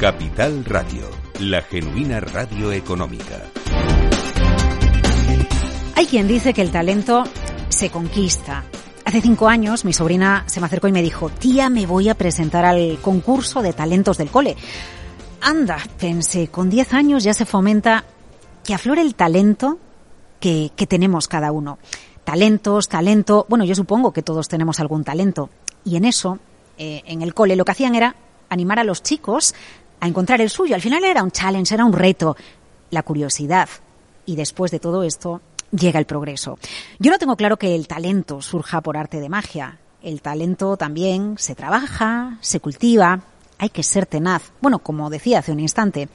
Capital Radio, la genuina radio económica. Hay quien dice que el talento se conquista. Hace cinco años mi sobrina se me acercó y me dijo, tía, me voy a presentar al concurso de talentos del cole. Anda, pensé, con diez años ya se fomenta que aflore el talento que, tenemos cada uno. Talentos, talento, bueno, yo supongo que todos tenemos algún talento. Y en eso, eh, en el cole, lo que hacían era animar a los chicos a encontrar el suyo. Al final era un challenge, era un reto, la curiosidad. Y después de todo esto llega el progreso. Yo no tengo claro que el talento surja por arte de magia. El talento también se trabaja, se cultiva, hay que ser tenaz. Bueno, como decía hace un instante,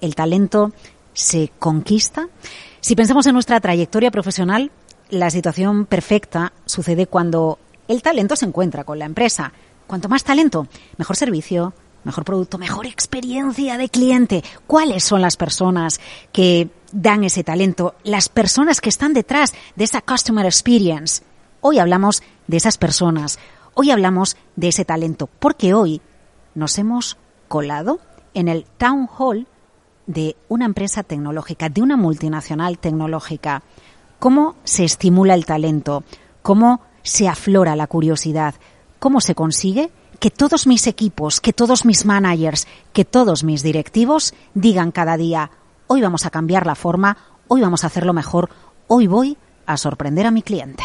el talento se conquista. Si pensamos en nuestra trayectoria profesional, la situación perfecta sucede cuando el talento se encuentra con la empresa. Cuanto más talento, mejor servicio, mejor producto, mejor experiencia de cliente. ¿Cuáles son las personas que dan ese talento? Las personas que están detrás de esa customer experience. Hoy hablamos de esas personas. Hoy hablamos de ese talento. Porque hoy nos hemos colado en el town hall de una empresa tecnológica, de una multinacional tecnológica. ¿Cómo se estimula el talento? ¿Cómo se aflora la curiosidad? ¿Cómo se consigue que todos mis equipos, que todos mis managers, que todos mis directivos digan cada día, hoy vamos a cambiar la forma, hoy vamos a hacerlo mejor, hoy voy a sorprender a mi cliente.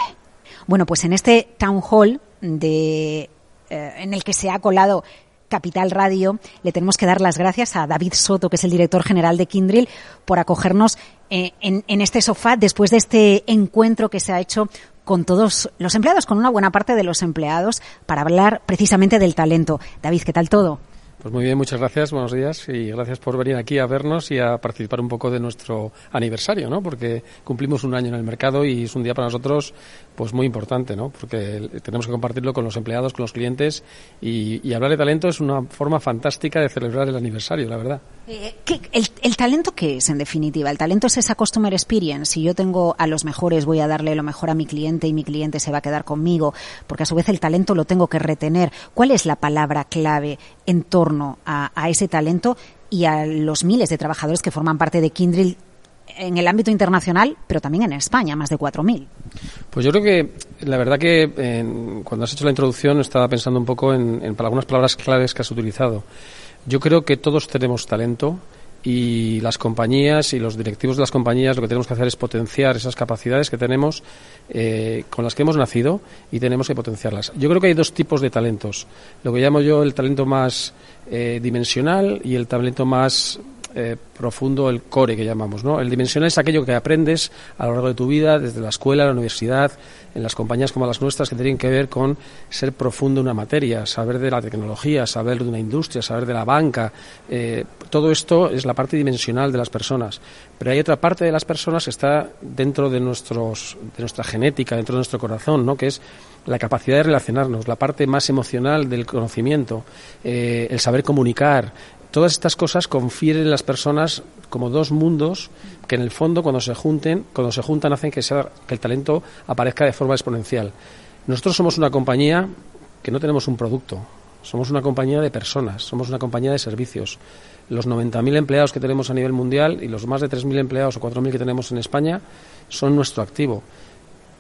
Bueno, pues en este town hall de, eh, en el que se ha colado Capital Radio, le tenemos que dar las gracias a David Soto, que es el director general de Kindrill, por acogernos eh, en, en, este sofá después de este encuentro que se ha hecho con todos los empleados, con una buena parte de los empleados, para hablar precisamente del talento. David, ¿qué tal todo? Pues muy bien, muchas gracias, buenos días y gracias por venir aquí a vernos y a participar un poco de nuestro aniversario, ¿no? Porque cumplimos un año en el mercado y es un día para nosotros pues muy importante, ¿no? Porque tenemos que compartirlo con los empleados, con los clientes y, hablar de talento es una forma fantástica de celebrar el aniversario, la verdad. Eh, ¿qué, el, talento qué es, en definitiva? El talento es esa customer experience. Si yo tengo a los mejores, voy a darle lo mejor a mi cliente y mi cliente se va a quedar conmigo, porque a su vez el talento lo tengo que retener. ¿Cuál es la palabra clave en torno a, a ese talento y a los miles de trabajadores que forman parte de Kindrill en el ámbito internacional, pero también en España, más de 4.000. Pues yo creo que la verdad que en, cuando has hecho la introducción estaba pensando un poco en, en algunas palabras claves que has utilizado. Yo creo que todos tenemos talento y las compañías y los directivos de las compañías lo que tenemos que hacer es potenciar esas capacidades que tenemos eh, con las que hemos nacido y tenemos que potenciarlas. Yo creo que hay dos tipos de talentos. Lo que llamo yo el talento más eh, dimensional y el talento más eh, profundo, el core que llamamos. ¿no? El dimensional es aquello que aprendes a lo largo de tu vida, desde la escuela, la universidad, en las compañías como las nuestras, que tienen que ver con ser profundo en una materia, saber de la tecnología, saber de una industria, saber de la banca. Eh, todo esto es la parte dimensional de las personas. Pero hay otra parte de las personas que está dentro de, nuestros, de nuestra genética, dentro de nuestro corazón, ¿no? que es la capacidad de relacionarnos, la parte más emocional del conocimiento, eh, el saber comunicar, todas estas cosas confieren en las personas como dos mundos que en el fondo cuando se junten, cuando se juntan hacen que, sea, que el talento aparezca de forma exponencial. Nosotros somos una compañía que no tenemos un producto, somos una compañía de personas, somos una compañía de servicios. Los 90.000 empleados que tenemos a nivel mundial y los más de 3.000 empleados o 4.000 que tenemos en España son nuestro activo.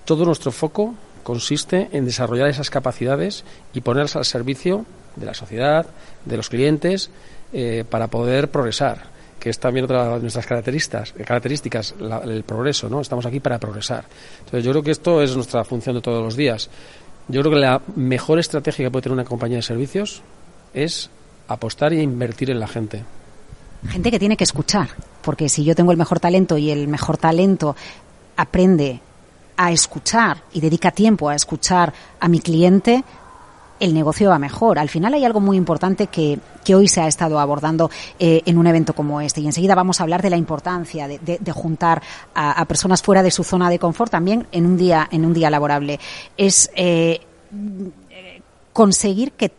Todo nuestro foco consiste en desarrollar esas capacidades y ponerlas al servicio de la sociedad, de los clientes eh, para poder progresar, que es también otra de nuestras características, características la, el progreso, ¿no? Estamos aquí para progresar. Entonces, yo creo que esto es nuestra función de todos los días. Yo creo que la mejor estrategia que puede tener una compañía de servicios es apostar e invertir en la gente. Gente que tiene que escuchar, porque si yo tengo el mejor talento y el mejor talento aprende a escuchar y dedica tiempo a escuchar a mi cliente, el negocio va mejor. Al final hay algo muy importante que, que hoy se ha estado abordando eh, en un evento como este. Y enseguida vamos a hablar de la importancia de, juntar a, a, personas fuera de su zona de confort también en un día, en un día laborable. Es eh, conseguir que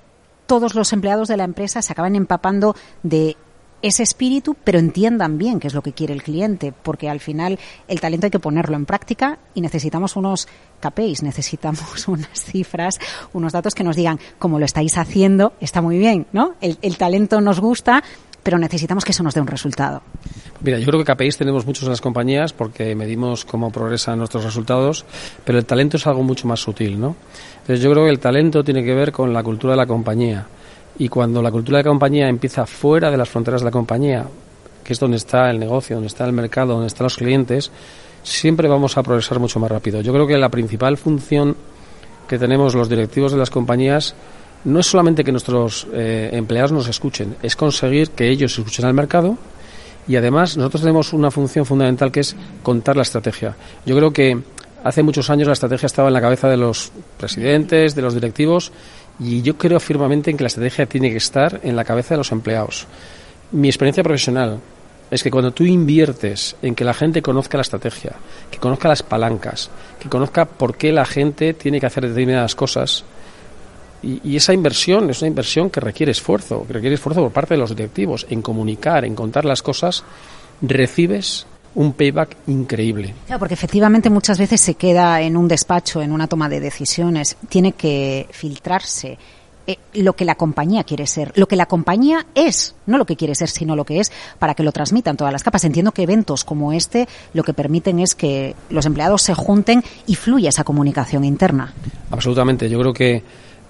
todos los empleados de la empresa se acaben empapando de ese espíritu, pero entiendan bien qué es lo que quiere el cliente, porque al final el talento hay que ponerlo en práctica y necesitamos unos KPIs, necesitamos unas cifras, unos datos que nos digan cómo lo estáis haciendo, está muy bien, ¿no? El, el talento nos gusta, pero necesitamos que eso nos dé un resultado. Mira, yo creo que KPIs tenemos muchos en las compañías porque medimos cómo progresan nuestros resultados, pero el talento es algo mucho más sutil, ¿no? Entonces yo creo que el talento tiene que ver con la cultura de la compañía. Y cuando la cultura de la compañía empieza fuera de las fronteras de la compañía, que es donde está el negocio, donde está el mercado, donde están los clientes, siempre vamos a progresar mucho más rápido. Yo creo que la principal función que tenemos los directivos de las compañías no es solamente que nuestros eh, empleados nos escuchen, es conseguir que ellos escuchen al mercado y además nosotros tenemos una función fundamental que es contar la estrategia. Yo creo que hace muchos años la estrategia estaba en la cabeza de los presidentes, de los directivos y yo creo firmemente en que la estrategia tiene que estar en la cabeza de los empleados. Mi experiencia profesional es que cuando tú inviertes en que la gente conozca la estrategia, que conozca las palancas, que conozca por qué la gente tiene que hacer determinadas cosas, y, esa inversión es una inversión que requiere esfuerzo, que requiere esfuerzo por parte de los directivos en comunicar, en contar las cosas, recibes un payback increíble. Claro, porque efectivamente muchas veces se queda en un despacho, en una toma de decisiones. Tiene que filtrarse eh, lo que la compañía quiere ser, lo que la compañía es, no lo que quiere ser, sino lo que es, para que lo transmitan todas las capas. Entiendo que eventos como este lo que permiten es que los empleados se junten y fluya esa comunicación interna. Absolutamente. Yo creo que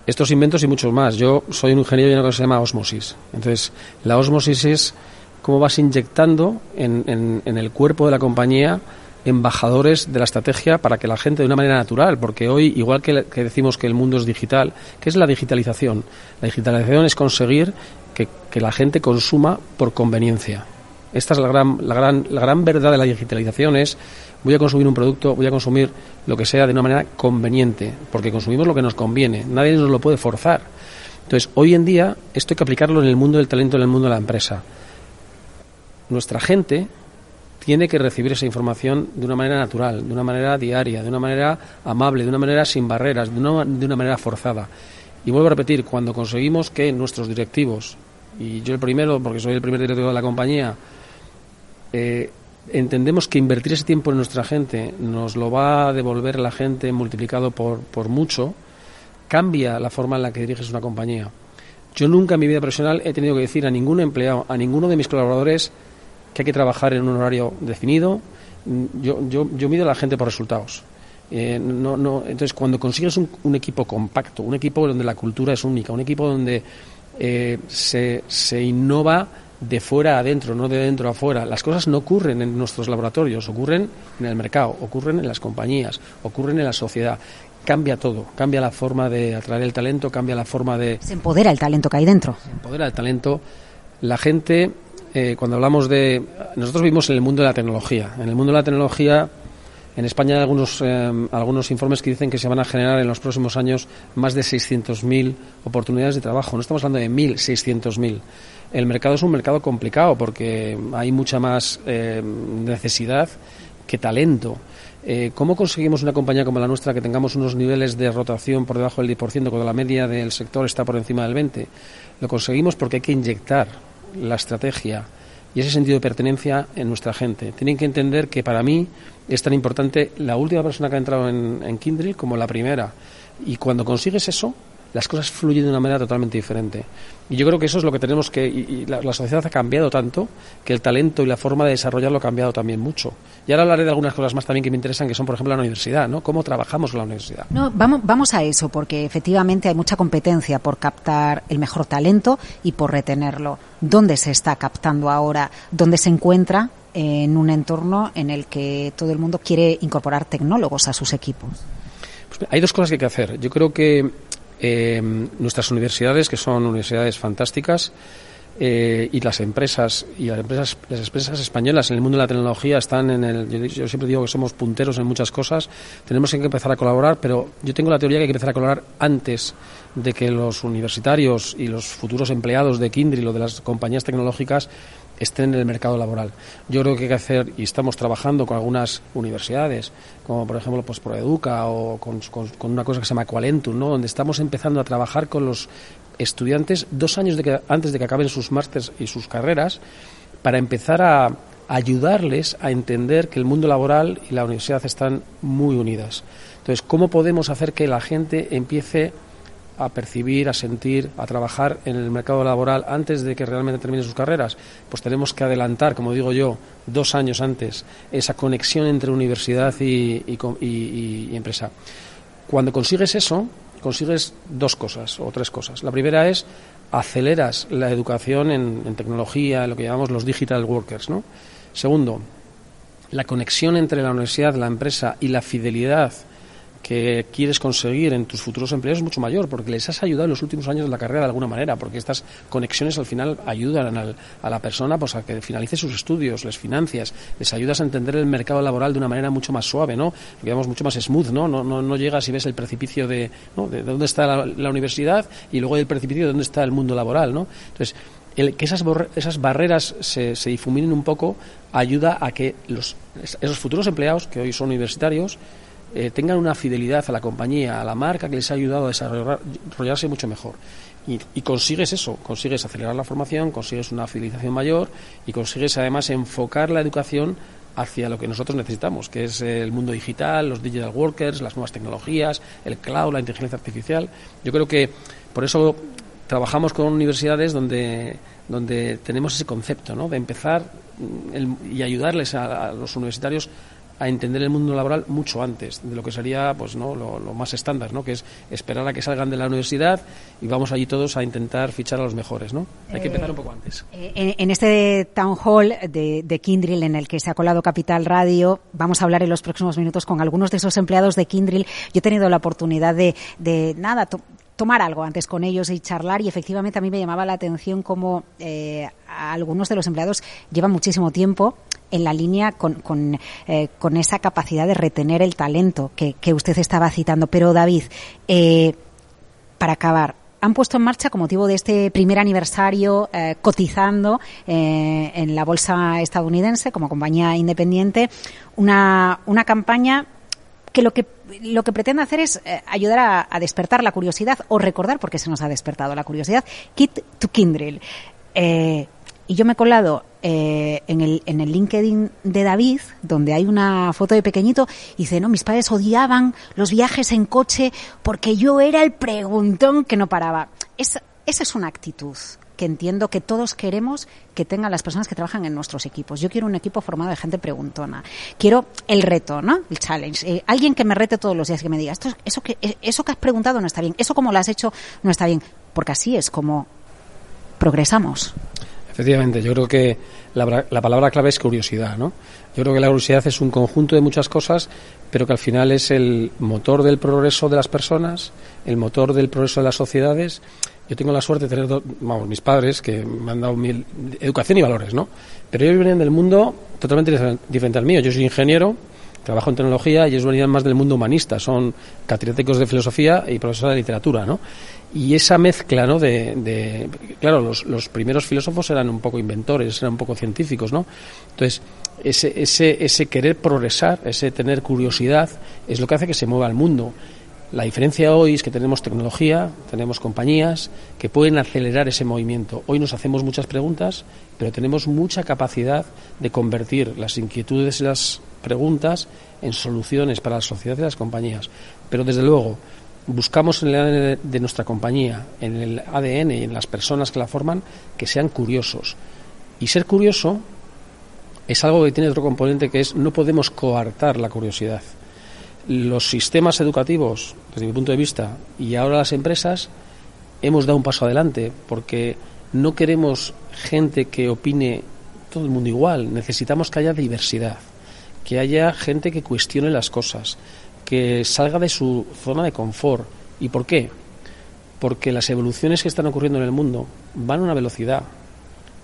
estos inventos y muchos más. Yo soy un ingeniero y una cosa que se llama osmosis. Entonces, la osmosis es cómo vas inyectando en, en, el cuerpo de la compañía embajadores de la estrategia para que la gente de una manera natural, porque hoy, igual que, que, decimos que el mundo es digital, ¿qué es la digitalización? La digitalización es conseguir que, que la gente consuma por conveniencia. Esta es la gran, la, gran, la gran verdad de la digitalización, es voy a consumir un producto, voy a consumir lo que sea de una manera conveniente, porque consumimos lo que nos conviene, nadie nos lo puede forzar. Entonces, hoy en día, esto hay que aplicarlo en el mundo del talento, en el mundo de la empresa. Nuestra gente tiene que recibir esa información de una manera natural, de una manera diaria, de una manera amable, de una manera sin barreras, de una, de una manera forzada. Y vuelvo a repetir, cuando conseguimos que nuestros directivos, y yo el primero, porque soy el primer directivo de la compañía, eh, entendemos que invertir ese tiempo en nuestra gente nos lo va a devolver la gente multiplicado por, por mucho, cambia la forma en la que diriges una compañía. Yo nunca en mi vida profesional he tenido que decir a ningún empleado, a ninguno de mis colaboradores, que hay que trabajar en un horario definido. Yo, yo, yo mido a la gente por resultados. Eh, no, no, entonces, cuando consigues un, un, equipo compacto, un equipo donde la cultura es única, un equipo donde eh, se, se innova de fuera a adentro, no de dentro a fuera. Las cosas no ocurren en nuestros laboratorios, ocurren en el mercado, ocurren en las compañías, ocurren en la sociedad. Cambia todo, cambia la forma de atraer el talento, cambia la forma de... Se empodera el talento que hay dentro. Se empodera el talento. La gente, eh, cuando hablamos de... Nosotros vivimos en el mundo de la tecnología. En el mundo de la tecnología en España hay algunos, eh, algunos informes que dicen que se van a generar en los próximos años más de 600.000 oportunidades de trabajo. No estamos hablando de 1.000, 600.000. El mercado es un mercado complicado porque hay mucha más eh, necesidad que talento. Eh, ¿Cómo conseguimos una compañía como la nuestra que tengamos unos niveles de rotación por debajo del 10% cuando la media del sector está por encima del 20%? Lo conseguimos porque hay que inyectar la estrategia y ese sentido de pertenencia en nuestra gente. Tienen que entender que para mí es tan importante la última persona que ha entrado en, en como la primera. Y cuando consigues eso, las cosas fluyen de una manera totalmente diferente. Y yo creo que eso es lo que tenemos que. Y, la, sociedad ha cambiado tanto que el talento y la forma de desarrollarlo ha cambiado también mucho. Y ahora hablaré de algunas cosas más también que me interesan, que son, por ejemplo, la universidad, ¿no? Cómo trabajamos en la universidad. No, vamos, vamos a eso, porque efectivamente hay mucha competencia por captar el mejor talento y por retenerlo. ¿Dónde se está captando ahora? ¿Dónde se encuentra en un entorno en el que todo el mundo quiere incorporar tecnólogos a sus equipos? Pues hay dos cosas que hay que hacer. Yo creo que eh, nuestras universidades, que son universidades fantásticas, eh, y las empresas y las empresas las empresas españolas en el mundo de la tecnología están en el yo, siempre digo que somos punteros en muchas cosas tenemos que empezar a colaborar pero yo tengo la teoría que hay que empezar a colaborar antes de que los universitarios y los futuros empleados de Kindle o de las compañías tecnológicas estén en el mercado laboral. Yo creo que hay que hacer, y estamos trabajando con algunas universidades, como por ejemplo pues, Proeduca o con, una cosa que se llama Qualentum, ¿no? donde estamos empezando a trabajar con los estudiantes dos años de que, antes de que acaben sus másters y sus carreras para empezar a ayudarles a entender que el mundo laboral y la universidad están muy unidas. Entonces, ¿cómo podemos hacer que la gente empiece a percibir, a sentir, a trabajar en el mercado laboral antes de que realmente terminen sus carreras, pues tenemos que adelantar, como digo yo, dos años antes, esa conexión entre universidad y, empresa. Cuando consigues eso, consigues dos cosas o tres cosas. La primera es aceleras la educación en, tecnología, lo que llamamos los digital workers, ¿no? Segundo, la conexión entre la universidad, la empresa y la fidelidad que quieres conseguir en tus futuros empleados es mucho mayor, porque les has ayudado en los últimos años de la carrera de alguna manera, porque estas conexiones al final ayudan a la persona pues, a que finalice sus estudios, les financias, les ayudas a entender el mercado laboral de una manera mucho más suave, ¿no? Digamos, mucho más smooth, ¿no? No, no, llegas y ves el precipicio de, de dónde está la, universidad y luego el precipicio de dónde está el mundo laboral, ¿no? Entonces, el, que esas, esas barreras se, se, difuminen un poco ayuda a que los, esos futuros empleados, que hoy son universitarios, eh, tengan una fidelidad a la compañía, a la marca que les ha ayudado a desarrollarse mucho mejor. Y, consigues eso, consigues acelerar la formación, consigues una fidelización mayor y consigues además enfocar la educación hacia lo que nosotros necesitamos, que es el mundo digital, los digital workers, las nuevas tecnologías, el cloud, la inteligencia artificial. Yo creo que por eso trabajamos con universidades donde, donde tenemos ese concepto, ¿no? de empezar mm, y ayudarles a los universitarios a entender el mundo laboral mucho antes de lo que sería pues no lo, más estándar no que es esperar a que salgan de la universidad y vamos allí todos a intentar fichar a los mejores no hay que empezar un poco antes. Eh, en, este town hall de, de, en el que se ha colado Capital Radio vamos a hablar en los próximos minutos con algunos de esos empleados de Kindrill. Yo he tenido la oportunidad de, de nada tomar algo antes con ellos y charlar y efectivamente a mí me llamaba la atención como eh, algunos de los empleados llevan muchísimo tiempo en la línea con, con, eh, con esa capacidad de retener el talento que, que usted estaba citando. Pero David, eh, para acabar, han puesto en marcha, con motivo de este primer aniversario, eh, cotizando eh, en la bolsa estadounidense como compañía independiente, una, una campaña que lo que lo que pretende hacer es eh, ayudar a, a, despertar la curiosidad o recordar por qué se nos ha despertado la curiosidad. Kit to Kindrill. Eh, y yo me he colado eh, en, el, en el LinkedIn de David, donde hay una foto de pequeñito, y dice, no, mis padres odiaban los viajes en coche porque yo era el preguntón que no paraba. esa es una actitud que entiendo que todos queremos que tengan las personas que trabajan en nuestros equipos. Yo quiero un equipo formado de gente preguntona. Quiero el reto, ¿no? El challenge. Eh, alguien que me rete todos los días, que me diga, Esto, eso, que, eso que has preguntado no está bien, eso como lo has hecho no está bien, porque así es como progresamos. Efectivamente, yo creo que la, la, palabra clave es curiosidad, ¿no? Yo creo que la curiosidad es un conjunto de muchas cosas, pero que al final es el motor del progreso de las personas, el motor del progreso de las sociedades. Yo tengo la suerte de tener, vamos, mis padres que me han dado mi educación y valores, ¿no? Pero ellos vienen del mundo totalmente diferente al mío. Yo soy ingeniero, trabajo en tecnología y ellos venían más del mundo humanista, son catedráticos de filosofía y profesores de literatura, ¿no? Y esa mezcla, ¿no? De, claro, los, los, primeros filósofos eran un poco inventores, eran un poco científicos, ¿no? Entonces, ese, ese, ese querer progresar, ese tener curiosidad, es lo que hace que se mueva el mundo. La diferencia hoy es que tenemos tecnología, tenemos compañías que pueden acelerar ese movimiento. Hoy nos hacemos muchas preguntas, pero tenemos mucha capacidad de convertir las inquietudes y las preguntas en soluciones para la sociedad y las compañías. Pero desde luego, buscamos en el ADN de nuestra compañía, en el ADN y en las personas que la forman, que sean curiosos. Y ser curioso es algo que tiene otro componente que es no podemos coartar la curiosidad. Los sistemas educativos, desde mi punto de vista, y ahora las empresas, hemos dado un paso adelante porque no queremos gente que opine todo el mundo igual, necesitamos que haya diversidad, que haya gente que cuestione las cosas, que salga de su zona de confort. ¿Y por qué? Porque las evoluciones que están ocurriendo en el mundo van a una velocidad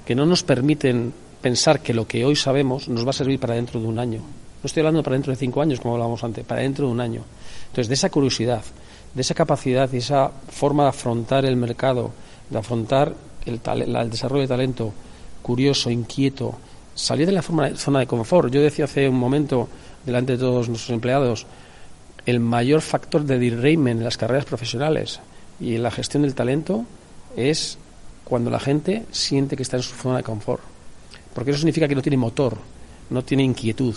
que no nos permiten pensar que lo que hoy sabemos nos va a servir para dentro de un año. No estoy hablando para dentro de cinco años, como hablábamos antes, para dentro de un año. Entonces, de esa curiosidad, de esa capacidad y esa forma de afrontar el mercado, de afrontar el, el desarrollo de talento curioso, inquieto, salir de la zona de confort. Yo decía hace un momento, delante de todos nuestros empleados, el mayor factor de derailment en las carreras profesionales y en la gestión del talento es cuando la gente siente que está en su zona de confort. Porque eso significa que no tiene motor, no tiene inquietud.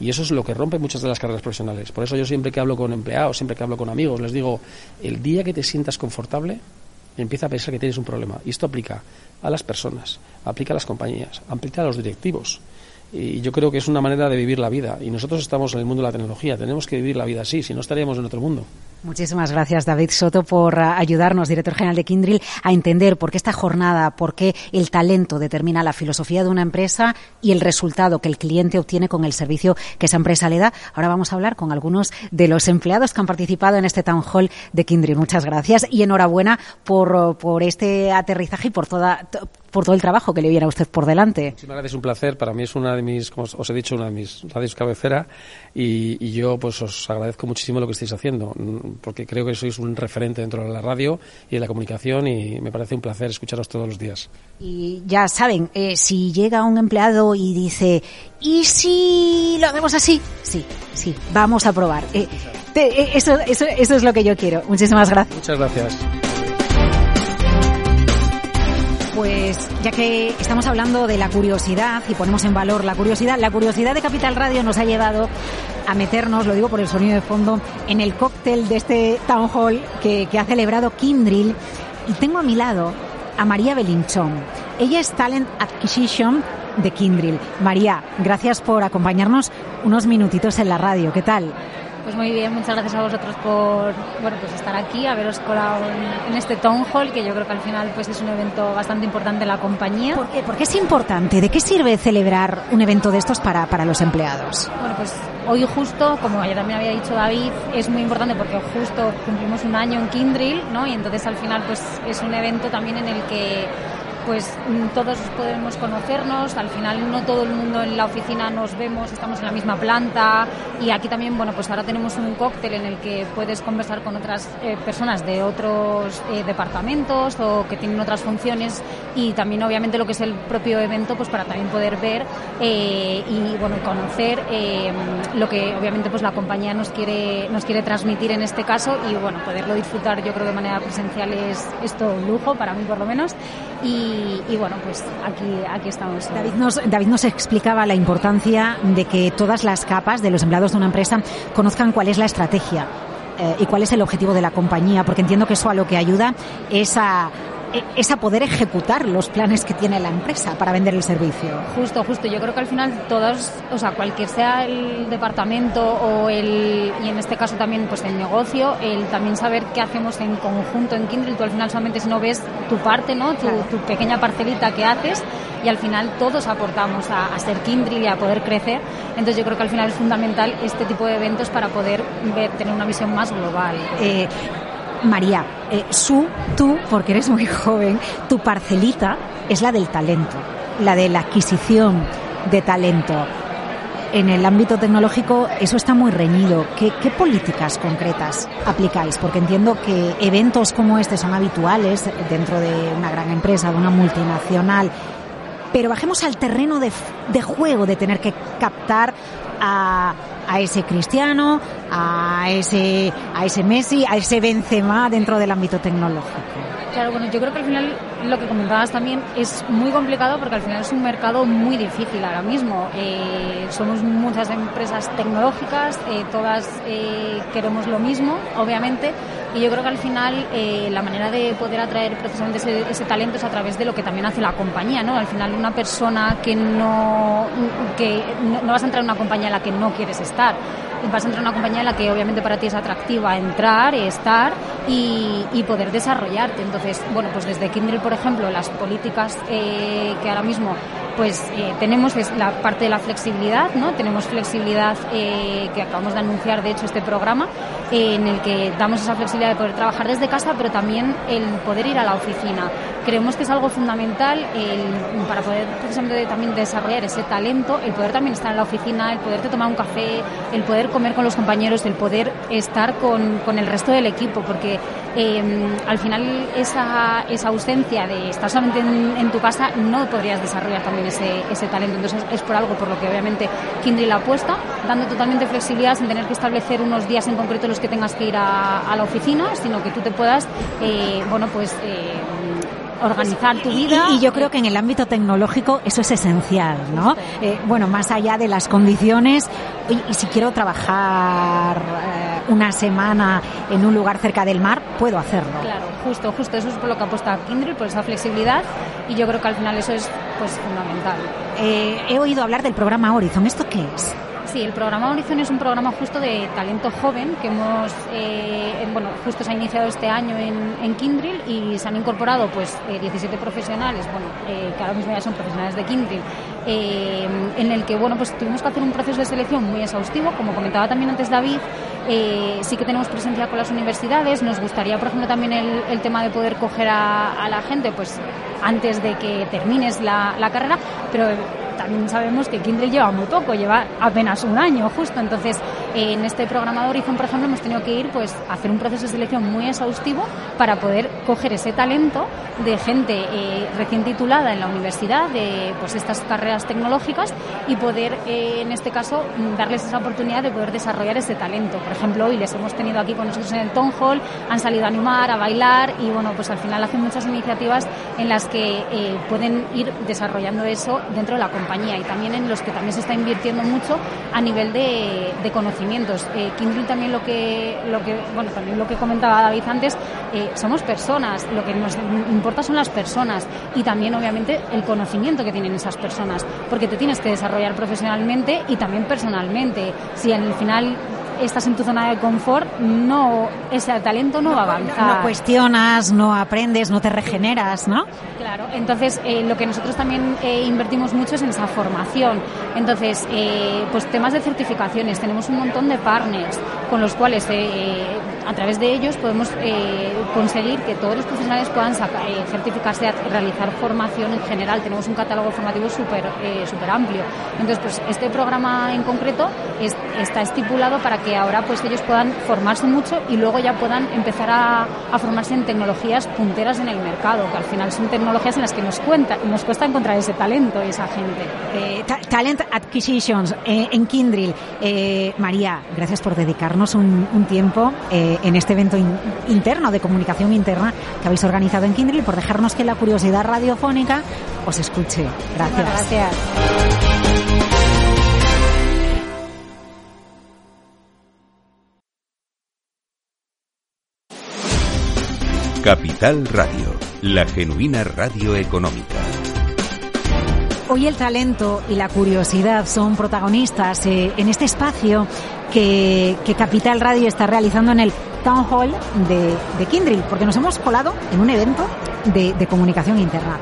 Y eso es lo que rompe muchas de las carreras profesionales. Por eso yo siempre que hablo con empleados, siempre que hablo con amigos, les digo, el día que te sientas confortable, empieza a pensar que tienes un problema. Y esto aplica a las personas, aplica a las compañías, aplica a los directivos. Y yo creo que es una manera de vivir la vida. Y nosotros estamos en el mundo de la tecnología, tenemos que vivir la vida así, si no estaríamos en otro mundo. Muchísimas gracias, David Soto, por ah, ayudarnos, director general de Kindrill, a entender por qué esta jornada, por qué el talento determina la filosofía de una empresa y el resultado que el cliente obtiene con el servicio que esa empresa le da. Ahora vamos a hablar con algunos de los empleados que han participado en este town hall de Kindrill. Muchas gracias y enhorabuena por, por este aterrizaje y por toda por todo el trabajo que le viene a usted por delante. Muchísimas gracias, un placer. Para mí es una de mis, como os he dicho, una de mis radios cabecera y, y yo pues os agradezco muchísimo lo que estáis haciendo porque creo que sois un referente dentro de la radio y de la comunicación y me parece un placer escucharos todos los días. Y ya saben, eh, si llega un empleado y dice, ¿y si lo hacemos así? Sí, sí, vamos a probar. Eh, eh, eso, eso, eso es lo que yo quiero. Muchísimas gracias. Muchas gracias. Pues ya que estamos hablando de la curiosidad y ponemos en valor la curiosidad, la curiosidad de Capital Radio nos ha llevado a meternos, lo digo por el sonido de fondo, en el cóctel de este town hall que, ha celebrado Kindrill. Y tengo a mi lado a María Belinchón. Ella es Talent Acquisition de Kindrill. María, gracias por acompañarnos unos minutitos en la radio. ¿Qué tal? Pues muy bien, muchas gracias a vosotros por bueno, pues estar aquí, haberos colado en, en, este Town Hall, que yo creo que al final pues es un evento bastante importante en la compañía. ¿Por qué, ¿Por qué es importante? ¿De qué sirve celebrar un evento de estos para, para los empleados? Bueno, pues hoy justo, como ya también había dicho David, es muy importante porque justo cumplimos un año en Kindrill, ¿no? Y entonces al final pues es un evento también en el que pues todos podemos conocernos, al final no todo el mundo en la oficina nos vemos, estamos en la misma planta. Y aquí también, bueno, pues ahora tenemos un cóctel en el que puedes conversar con otras eh, personas de otros eh, departamentos o que tienen otras funciones. Y también obviamente lo que es el propio evento, pues para también poder ver eh, y bueno, conocer lo que obviamente pues la compañía nos quiere, nos quiere transmitir en este caso. Y bueno, poderlo disfrutar yo creo de manera presencial es, es todo un lujo, para mí por lo menos. Y, y, bueno, pues aquí, aquí estamos. David nos, David nos explicaba la importancia de que todas las capas de los empleados de una empresa conozcan cuál es la estrategia eh, y cuál es el objetivo de la compañía, porque entiendo que eso a lo que ayuda es a, es a poder ejecutar los planes que tiene la empresa para vender el servicio. Justo, justo. Yo creo que al final todos, o sea, cualquier sea el departamento o el, y en este caso también pues el negocio, el también saber qué hacemos en conjunto en Kindle, tú al final solamente si no ves tu parte, ¿no? Tu, claro. tu pequeña parcelita que haces y al final todos aportamos a, a ser Kindrill y a poder crecer. Entonces yo creo que al final es fundamental este tipo de eventos para poder ver, tener una visión más global. Eh, María, eh, su, tú, porque eres muy joven, tu parcelita es la del talento, la de la adquisición de talento. En el ámbito tecnológico eso está muy reñido. ¿Qué, ¿Qué, políticas concretas aplicáis? Porque entiendo que eventos como este son habituales dentro de una gran empresa, de una multinacional. Pero bajemos al terreno de, de juego, de tener que captar a, a ese Cristiano, a ese, a ese Messi, a ese Benzema dentro del ámbito tecnológico. Claro, bueno, yo creo que al final lo que comentabas también es muy complicado porque al final es un mercado muy difícil ahora mismo. Eh, somos muchas empresas tecnológicas, eh, todas eh, queremos lo mismo, obviamente, y yo creo que al final la manera de poder atraer precisamente ese, ese, talento es a través de lo que también hace la compañía, ¿no? Al final una persona que no, que no, no vas a entrar en una compañía en la que no quieres estar vas a entrar en una compañía en la que obviamente para ti es atractiva entrar, estar y, poder desarrollarte. Entonces, bueno, pues desde Kindle, por ejemplo, las políticas eh, que ahora mismo pues eh, tenemos es la parte de la flexibilidad, ¿no? Tenemos flexibilidad eh, que acabamos de anunciar, de hecho, este programa, en el que damos esa flexibilidad de poder trabajar desde casa, pero también el poder ir a la oficina. Creemos que es algo fundamental para poder precisamente también desarrollar ese talento, el poder también estar en la oficina, el poderte tomar un café, el poder comer con los compañeros, el poder estar con, con el resto del equipo, porque eh, al final esa, esa ausencia de estar solamente en, tu casa no podrías desarrollar también ese, ese, talento. Entonces es por algo por lo que obviamente Kindle apuesta, dando totalmente flexibilidad sin tener que establecer unos días en concreto los que tengas que ir a, a la oficina, sino que tú te puedas, eh, bueno, pues eh, organizar tu vida. Y, yo creo que en el ámbito tecnológico eso es esencial, ¿no? Eh, bueno, más allá de las condiciones, y, si quiero trabajar eh, una semana en un lugar cerca del mar, puedo hacerlo. Claro, justo, justo. Eso es por lo que apuesta Kindle, por esa flexibilidad, y yo creo que al final eso es pues fundamental. Eh, he oído hablar del programa Horizon. ¿Esto qué es? Sí, el programa Horizon es un programa justo de talento joven que hemos, eh, bueno, justo se ha iniciado este año en, en Kindrill y se han incorporado pues 17 eh, profesionales, bueno, eh, que ahora mismo ya son profesionales de Kindrill, en el que, bueno, pues tuvimos que hacer un proceso de selección muy exhaustivo, como comentaba también antes David, sí que tenemos presencia con las universidades. Nos gustaría, por ejemplo, también el, tema de poder coger a, la gente, pues antes de que termines la carrera, pero también sabemos que Kindle lleva muy poco, lleva apenas un año justo. Entonces, en este programa de Horizon, por ejemplo, hemos tenido que ir pues, a hacer un proceso de selección muy exhaustivo para poder coger ese talento de gente eh, recién titulada en la universidad, de pues, estas carreras tecnológicas, y poder, eh, en este caso, darles esa oportunidad de poder desarrollar ese talento. Por ejemplo, hoy les hemos tenido aquí con nosotros en el Town Hall, han salido a animar, a bailar, y bueno, pues al final hacen muchas iniciativas en las que eh, pueden ir desarrollando eso dentro de la compañía y también en los que también se está invirtiendo mucho a nivel de, conocimientos. Eh, Kindle también lo que, lo que, bueno, también lo que comentaba David antes, somos personas, lo que nos importa son las personas y también obviamente el conocimiento que tienen esas personas, porque te tienes que desarrollar profesionalmente y también personalmente. Si al final estás en tu zona de confort, no ese talento no, va a avanzar. No cuestionas, no aprendes, no te regeneras, ¿no? Claro, entonces eh, lo que nosotros también eh, invertimos mucho es en esa formación. Entonces, eh, pues temas de certificaciones, tenemos un montón de partners con los cuales a través de ellos podemos conseguir que todos los profesionales puedan certificarse, realizar formación en general. Tenemos un catálogo formativo súper super amplio. Entonces, pues este programa en concreto está estipulado para que ahora pues ellos puedan formarse mucho y luego ya puedan empezar a, formarse en tecnologías punteras en el mercado, que al final son tecnologías en las que nos, cuenta, nos cuesta encontrar ese talento y esa gente. Eh, talent Acquisitions eh, en Kindrill. Eh, María, gracias por dedicarnos un, tiempo en este evento interno de comunicación interna que habéis organizado en Kindrill y por dejarnos que la curiosidad radiofónica os escuche. Gracias. gracias. Capital Radio, la genuina radio económica. Hoy el talento y la curiosidad son protagonistas eh, en este espacio que, Capital Radio está realizando en el Town Hall de, de Kindrill, porque nos hemos colado en un evento de, comunicación interna.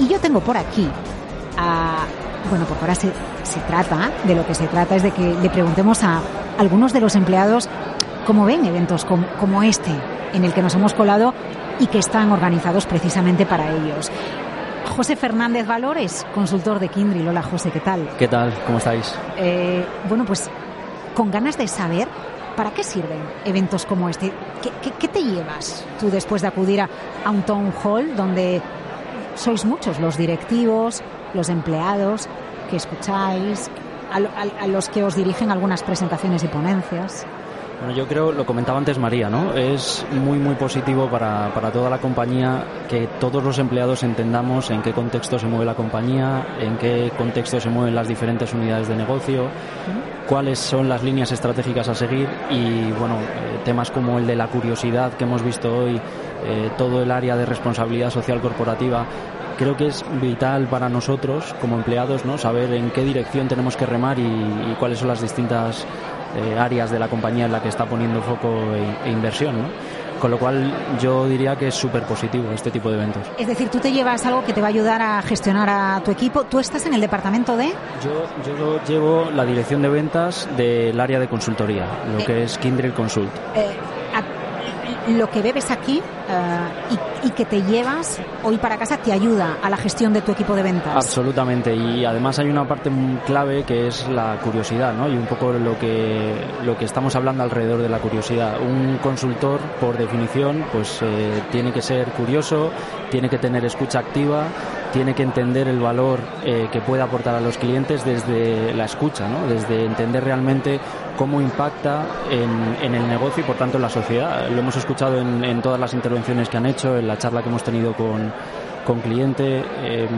Y yo tengo por aquí a, bueno, porque ahora se, se, trata, de lo que se trata es de que le preguntemos a algunos de los empleados cómo ven eventos como, como este, en el que nos hemos colado y que están organizados precisamente para ellos. José Fernández Valores, consultor de Kindrill. Hola José, ¿qué tal? ¿Qué tal? ¿Cómo estáis? Eh, bueno, pues con ganas de saber para qué sirven eventos como este. ¿Qué, te llevas tú después de acudir a, un town hall donde sois muchos los directivos, los empleados que escucháis, a los que os dirigen algunas presentaciones y ponencias? Bueno, yo creo, lo comentaba antes María, ¿no? Es muy, muy positivo para, para toda la compañía que todos los empleados entendamos en qué contexto se mueve la compañía, en qué contexto se mueven las diferentes unidades de negocio, cuáles son las líneas estratégicas a seguir y, bueno, eh, temas como el de la curiosidad que hemos visto hoy, eh, todo el área de responsabilidad social corporativa, creo que es vital para nosotros como empleados no saber en qué dirección tenemos que remar y cuáles son las distintas eh, áreas de la compañía en la que está poniendo foco e, e inversión. ¿no? Con lo cual yo diría que es súper positivo este tipo de eventos. Es decir, tú te llevas algo que te va a ayudar a gestionar a tu equipo. ¿Tú estás en el departamento de...? Yo, yo llevo la dirección de ventas del área de consultoría, lo eh, que es Kindred Consult. Eh, lo que bebes aquí eh, y, que te llevas hoy para casa te ayuda a la gestión de tu equipo de ventas. Absolutamente, y además hay una parte muy clave que es la curiosidad, ¿no? Y un poco lo que, lo que estamos hablando alrededor de la curiosidad. Un consultor, por definición, pues eh, tiene que ser curioso, tiene que tener escucha activa tiene que entender el valor eh, que puede aportar a los clientes desde la escucha, ¿no? desde entender realmente cómo impacta en, el negocio y por tanto en la sociedad. Lo hemos escuchado en, todas las intervenciones que han hecho, en la charla que hemos tenido con, con cliente. Em,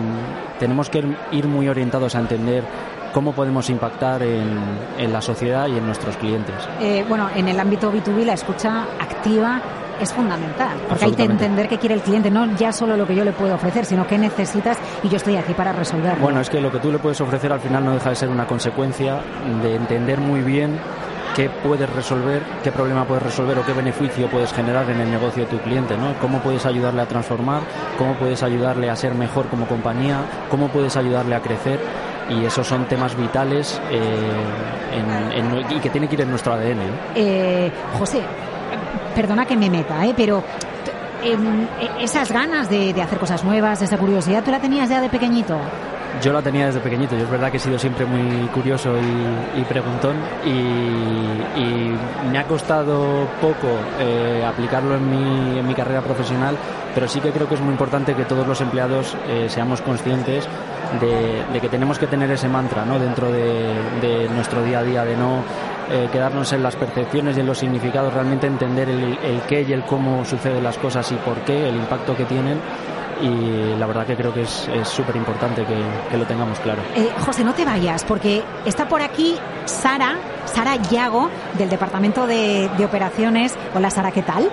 tenemos que ir muy orientados a entender cómo podemos impactar en, la sociedad y en nuestros clientes. Eh, bueno, en el ámbito B2B la escucha activa es fundamental, porque hay que entender qué quiere el cliente, no ya solo lo que yo le puedo ofrecer, sino qué necesitas y yo estoy aquí para resolverlo. Bueno, es que lo que tú le puedes ofrecer al final no deja de ser una consecuencia de entender muy bien qué puedes resolver, qué problema puedes resolver o qué beneficio puedes generar en el negocio de tu cliente, ¿no? Cómo puedes ayudarle a transformar, cómo puedes ayudarle a ser mejor como compañía, cómo puedes ayudarle a crecer y esos son temas vitales eh, y que tiene que ir en nuestro ADN. Eh, José, perdona que me meta, ¿eh? pero em, esas ganas de, hacer cosas nuevas, esa curiosidad, ¿tú la tenías ya de pequeñito? Yo la tenía desde pequeñito, yo es verdad que he sido siempre muy curioso y, preguntón y, me ha costado poco eh, aplicarlo en mi, en mi, carrera profesional, pero sí que creo que es muy importante que todos los empleados eh, seamos conscientes de, que tenemos que tener ese mantra ¿no? dentro de, de nuestro día a día, de no eh, quedarnos en las percepciones y en los significados, realmente entender el, qué y el cómo suceden las cosas y por qué, el impacto que tienen y la verdad que creo que es súper importante que, lo tengamos claro. Eh, José, no te vayas, porque está por aquí Sara, Sara Yago, del Departamento de, de Operaciones. Hola Sara, ¿qué tal?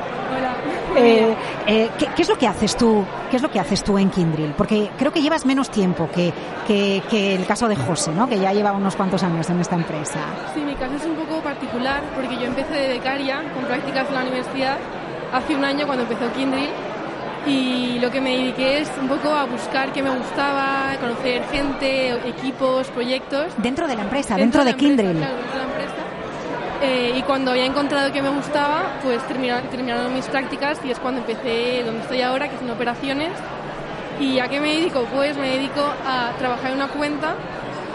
Eh, eh, ¿qué, es lo que haces tú? ¿Qué es lo que haces tú en Kindrill? Porque creo que llevas menos tiempo que, que, el caso de José, ¿no? Que ya lleva unos cuantos años en esta empresa. Sí, mi caso es un poco particular porque yo empecé de becaria con prácticas en la universidad hace un año cuando empezó Kindrill y lo que me dediqué es un poco a buscar qué me gustaba, conocer gente, equipos, proyectos. Dentro de la empresa, dentro, de, Kindrill. Eh, y cuando había encontrado que me gustaba, pues terminaron, terminaron mis prácticas y es cuando empecé donde estoy ahora, que son operaciones. ¿Y a qué me dedico? Pues me dedico a trabajar en una cuenta,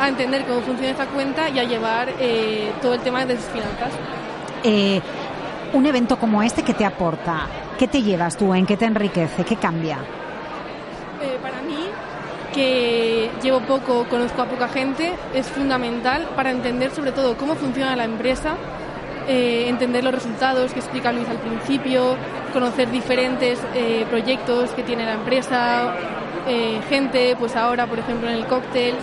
a entender cómo funciona esta cuenta y a llevar eh, todo el tema de sus finanzas. Eh, un evento como este, ¿qué te aporta? ¿Qué te llevas tú? ¿En qué te enriquece? ¿Qué cambia? para mí, que llevo poco, conozco a poca gente, es fundamental para entender sobre todo cómo funciona la empresa eh, entender los resultados que explica Luis al principio, conocer diferentes eh, proyectos que tiene la empresa, eh, gente, pues ahora, por ejemplo, en el cóctel.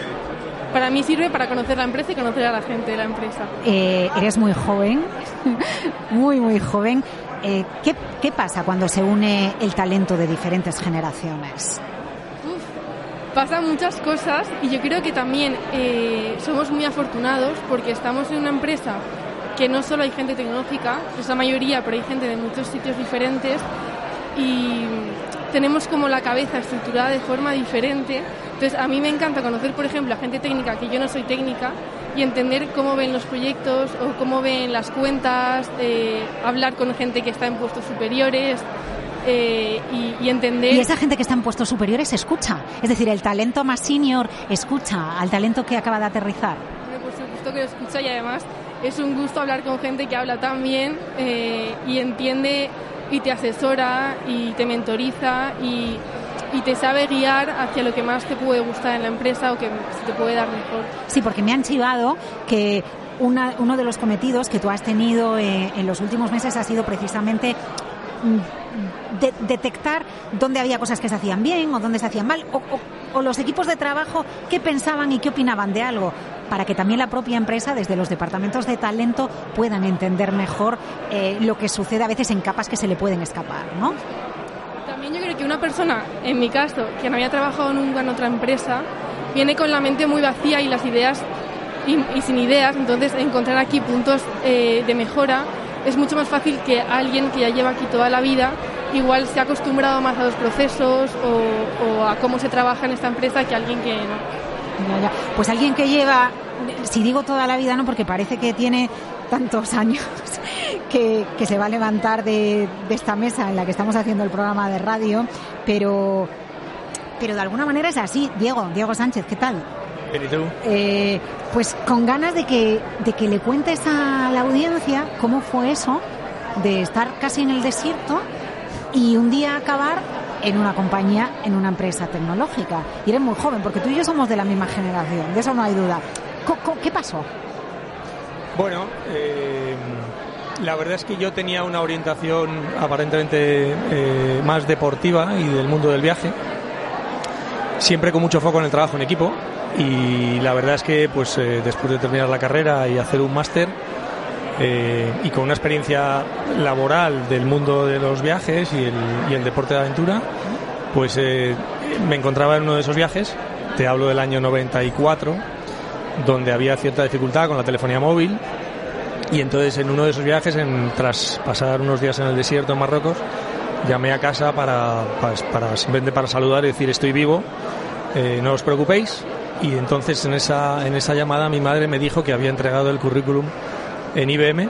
Para mí sirve para conocer la empresa y conocer a la gente de la empresa. eres muy joven, muy, muy joven. ¿qué, ¿Qué pasa cuando se une el talento de diferentes generaciones? Pasan muchas cosas y yo creo que también somos muy afortunados porque estamos en una empresa que no solo hay gente tecnológica, es la mayoría, pero hay gente de muchos sitios diferentes y tenemos como la cabeza estructurada de forma diferente. Entonces, a mí me encanta conocer, por ejemplo, a gente técnica, que yo no soy técnica, y entender cómo ven los proyectos o cómo ven las cuentas, eh, hablar con gente que está en puestos superiores. Eh, y, entender. Y esa gente que está en puestos superiores escucha. Es decir, el talento más senior escucha al talento que acaba de aterrizar. Por supuesto que lo escucha y además es un gusto hablar con gente que habla tan bien eh, y entiende y te asesora y te mentoriza y, te sabe guiar hacia lo que más te puede gustar en la empresa o que se te puede dar mejor. Sí, porque me han chivado que uno de los cometidos que tú has tenido eh, en los últimos meses ha sido precisamente detectar dónde había cosas que se hacían bien o dónde se hacían mal, o, los equipos de trabajo qué pensaban y qué opinaban de algo para que también la propia empresa, desde los departamentos de talento, puedan entender mejor eh, lo que sucede a veces en capas que se le pueden escapar, ¿no? También yo creo que una persona, en mi caso, que no había trabajado nunca en otra empresa, viene con la mente muy vacía y las ideas y, sin ideas, entonces encontrar aquí puntos eh, de mejora es mucho más fácil que alguien que ya lleva aquí toda la vida igual se ha acostumbrado más a los procesos o, o a cómo se trabaja en esta empresa que alguien que no. Pues alguien que lleva, si digo toda la vida, no, porque parece que tiene tantos años que, se va a levantar de, esta mesa en la que estamos haciendo el programa de radio, pero, pero de alguna manera es así. Diego, Diego Sánchez, ¿qué tal? ¿Y tú? Eh, pues con ganas de que, de que le cuentes a la audiencia cómo fue eso de estar casi en el desierto y un día acabar en una compañía, en una empresa tecnológica. Y eres muy joven, porque tú y yo somos de la misma generación, de eso no hay duda. ¿Qué pasó? Bueno, eh, la verdad es que yo tenía una orientación aparentemente eh, más deportiva y del mundo del viaje, siempre con mucho foco en el trabajo en equipo y la verdad es que pues eh, después de terminar la carrera y hacer un máster y con una experiencia laboral del mundo de los viajes y el, deporte de aventura, pues me encontraba en uno de esos viajes, te hablo del año 94, donde había cierta dificultad con la telefonía móvil y entonces en uno de esos viajes, en, tras pasar unos días en el desierto en Marruecos, llamé a casa para, simplemente para saludar y decir estoy vivo, eh, no os preocupéis. Y entonces en esa, en esa llamada mi madre me dijo que había entregado el currículum en IBM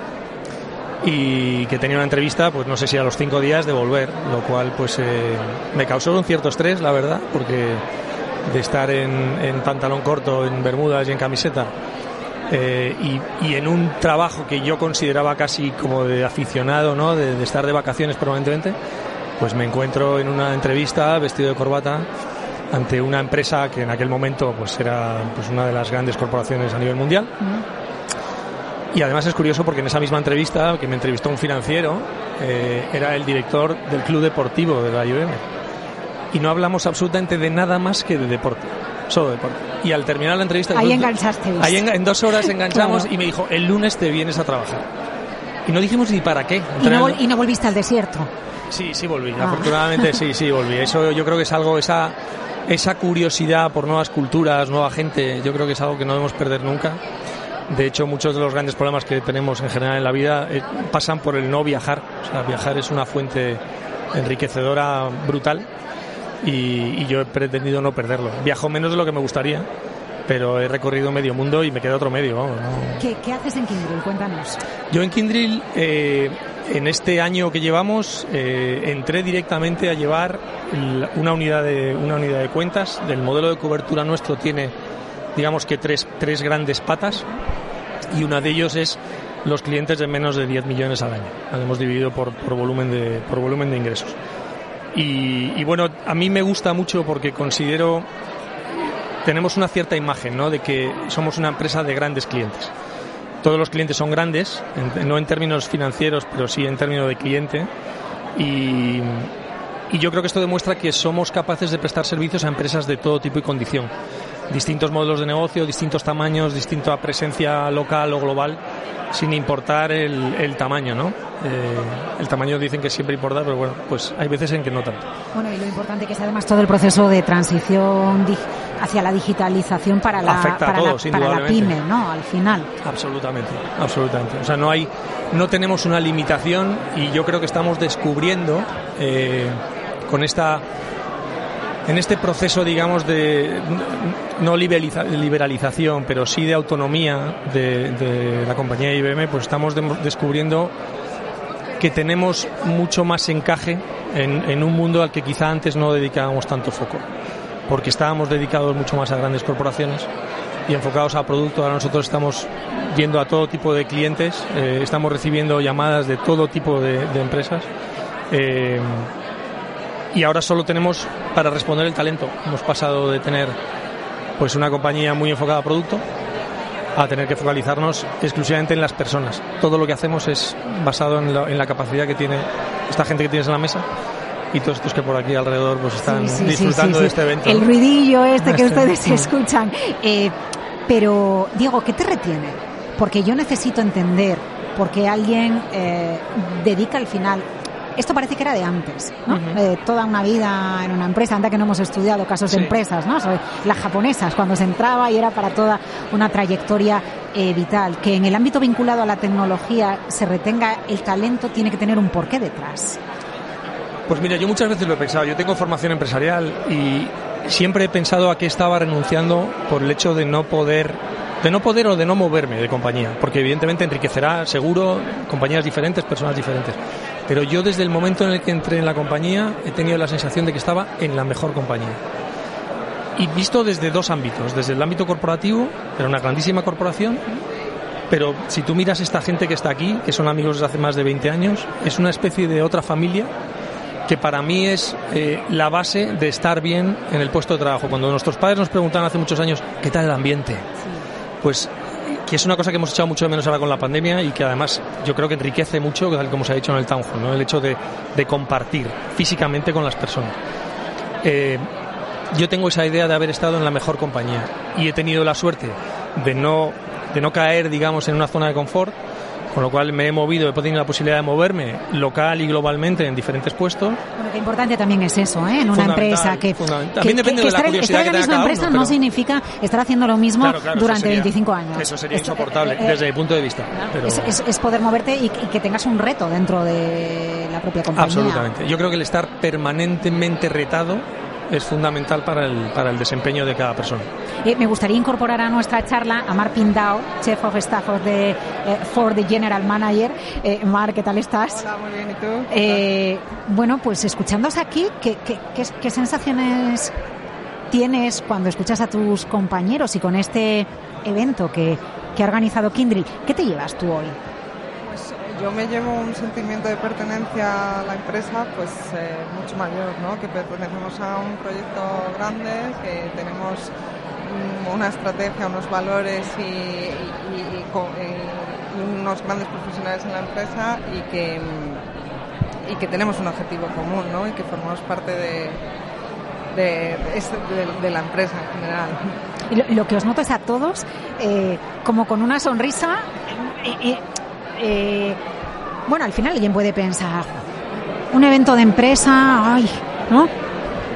y que tenía una entrevista, pues no sé si a los cinco días de volver, lo cual pues eh, me causó un cierto estrés, la verdad, porque de estar en, pantalón corto, en bermudas y en camiseta. Eh, y, en un trabajo que yo consideraba casi como de aficionado, ¿no? De, estar de vacaciones permanentemente, pues me encuentro en una entrevista vestido de corbata ante una empresa que en aquel momento pues era pues una de las grandes corporaciones a nivel mundial. Y además es curioso porque en esa misma entrevista que me entrevistó un financiero eh, era el director del club deportivo de la IBM y no hablamos absolutamente de nada más que de deporte. Solo deporte. Y al terminar la entrevista... Ahí enganchaste. Ahí en, dos horas enganchamos y me dijo, el lunes te vienes a trabajar. Y no dijimos ni para qué. ¿Y no, ¿Y no, volviste al desierto? Sí, sí volví. Ah. Afortunadamente sí, sí volví. Eso yo creo que es algo, esa, esa curiosidad por nuevas culturas, nueva gente, yo creo que es algo que no debemos perder nunca. De hecho, muchos de los grandes problemas que tenemos en general en la vida eh, pasan por el no viajar. O sea, viajar es una fuente enriquecedora brutal y, yo he pretendido no perderlo. Viajo menos de lo que me gustaría, pero he recorrido medio mundo y me queda otro medio. Vamos, ¿Qué, haces en Kindrill? Cuéntanos. Yo en Kindrill, eh, en este año que llevamos, eh, entré directamente a llevar una unidad, de, una unidad de cuentas. Del modelo de cobertura nuestro tiene, digamos que tres, tres grandes patas y una de ellos es los clientes de menos de 10 millones al año. Lo hemos dividido por, por, volumen de, por volumen de ingresos. Y, bueno, a mí me gusta mucho porque considero tenemos una cierta imagen ¿no? de que somos una empresa de grandes clientes. Todos los clientes son grandes, no en términos financieros, pero sí en términos de cliente. Y, yo creo que esto demuestra que somos capaces de prestar servicios a empresas de todo tipo y condición. Distintos modelos de negocio, distintos tamaños, distinta presencia local o global sin importar el, tamaño, ¿no? Eh, el tamaño dicen que siempre importa, pero bueno, pues hay veces en que no tanto. Bueno, y lo importante que es además todo el proceso de transición hacia la digitalización para la, para, la, para la pyme, ¿no? Al final. Absolutamente, absolutamente. O sea, no hay, no tenemos una limitación y yo creo que estamos descubriendo eh, con esta en este proceso, digamos, de no liberalización, pero sí de autonomía de, la compañía IBM, pues estamos descubriendo que tenemos mucho más encaje en, un mundo al que quizá antes no dedicábamos tanto foco, porque estábamos dedicados mucho más a grandes corporaciones y enfocados a producto. Ahora nosotros estamos yendo a todo tipo de clientes, eh, estamos recibiendo llamadas de todo tipo de, empresas. Eh, y ahora solo tenemos para responder el talento. Hemos pasado de tener pues una compañía muy enfocada a producto a tener que focalizarnos exclusivamente en las personas. Todo lo que hacemos es basado en la, capacidad que tiene esta gente que tienes en la mesa y todos estos que por aquí alrededor pues están disfrutando de este evento. El ruidillo este que ustedes escuchan. Eh, pero, Diego, ¿qué te retiene? Porque yo necesito entender por qué alguien eh, dedica al final esto parece que era de antes, ¿no? Eh, toda una vida en una empresa, anda que no hemos estudiado casos de empresas, ¿no? las japonesas, cuando se entraba y era para toda una trayectoria eh, vital. Que en el ámbito vinculado a la tecnología se retenga el talento tiene que tener un porqué detrás. Pues mira, yo muchas veces lo he pensado. Yo tengo formación empresarial y siempre he pensado a qué estaba renunciando por el hecho de no poder de no poder o de no moverme de compañía, porque evidentemente enriquecerá seguro compañías diferentes, personas diferentes. Pero yo desde el momento en el que entré en la compañía he tenido la sensación de que estaba en la mejor compañía. Y visto desde dos ámbitos, desde el ámbito corporativo, era una grandísima corporación, pero si tú miras esta gente que está aquí, que son amigos desde hace más de 20 años, es una especie de otra familia que para mí es eh, la base de estar bien en el puesto de trabajo. Cuando nuestros padres nos preguntaban hace muchos años, ¿qué tal el ambiente? Pues que es una cosa que hemos echado mucho de menos ahora con la pandemia y que además yo creo que enriquece mucho, tal como se ha dicho en el Town Hall, ¿no? el hecho de, de compartir físicamente con las personas. Eh, yo tengo esa idea de haber estado en la mejor compañía y he tenido la suerte de no, de no caer, digamos, en una zona de confort con lo cual me he movido, he tenido la posibilidad de moverme local y globalmente en diferentes puestos. Bueno, qué importante también es eso, ¿eh? En una empresa que, también depende de la estar, curiosidad estar en la misma empresa no significa estar haciendo lo mismo Claro, claro, durante sería- 25 años. Eso sería Esto, insoportable eh, eh, desde mi punto de vista. pero- es, es- es poder moverte y, y que tengas un reto dentro de la propia compañía. Absolutamente. Yo creo que el estar permanentemente retado es fundamental para el, para el desempeño de cada persona. Eh, me gustaría incorporar a nuestra charla a Mark Pindao, Chief of Staff of the, eh, for the General Manager. Eh, Mark, ¿qué tal estás? Hola, muy bien, ¿y tú? Eh, bueno, pues escuchándoos aquí, ¿qué, qué, qué, qué sensaciones tienes cuando escuchas a tus compañeros y con este evento que, que ha organizado Kindred? ¿Qué te llevas tú hoy? Yo me llevo un sentimiento de pertenencia a la empresa pues eh, mucho mayor, ¿no? Que pertenecemos a un proyecto grande, que tenemos mm, una estrategia, unos valores y, unos grandes profesionales en la empresa y que, mm, y que tenemos un objetivo común, ¿no? Y que formamos parte de, de, este- la empresa en general. Y Lo, lo que os noto es a todos eh, como con una sonrisa. eh, eh, bueno, al final alguien puede pensar, un evento de empresa, ay, ¿no?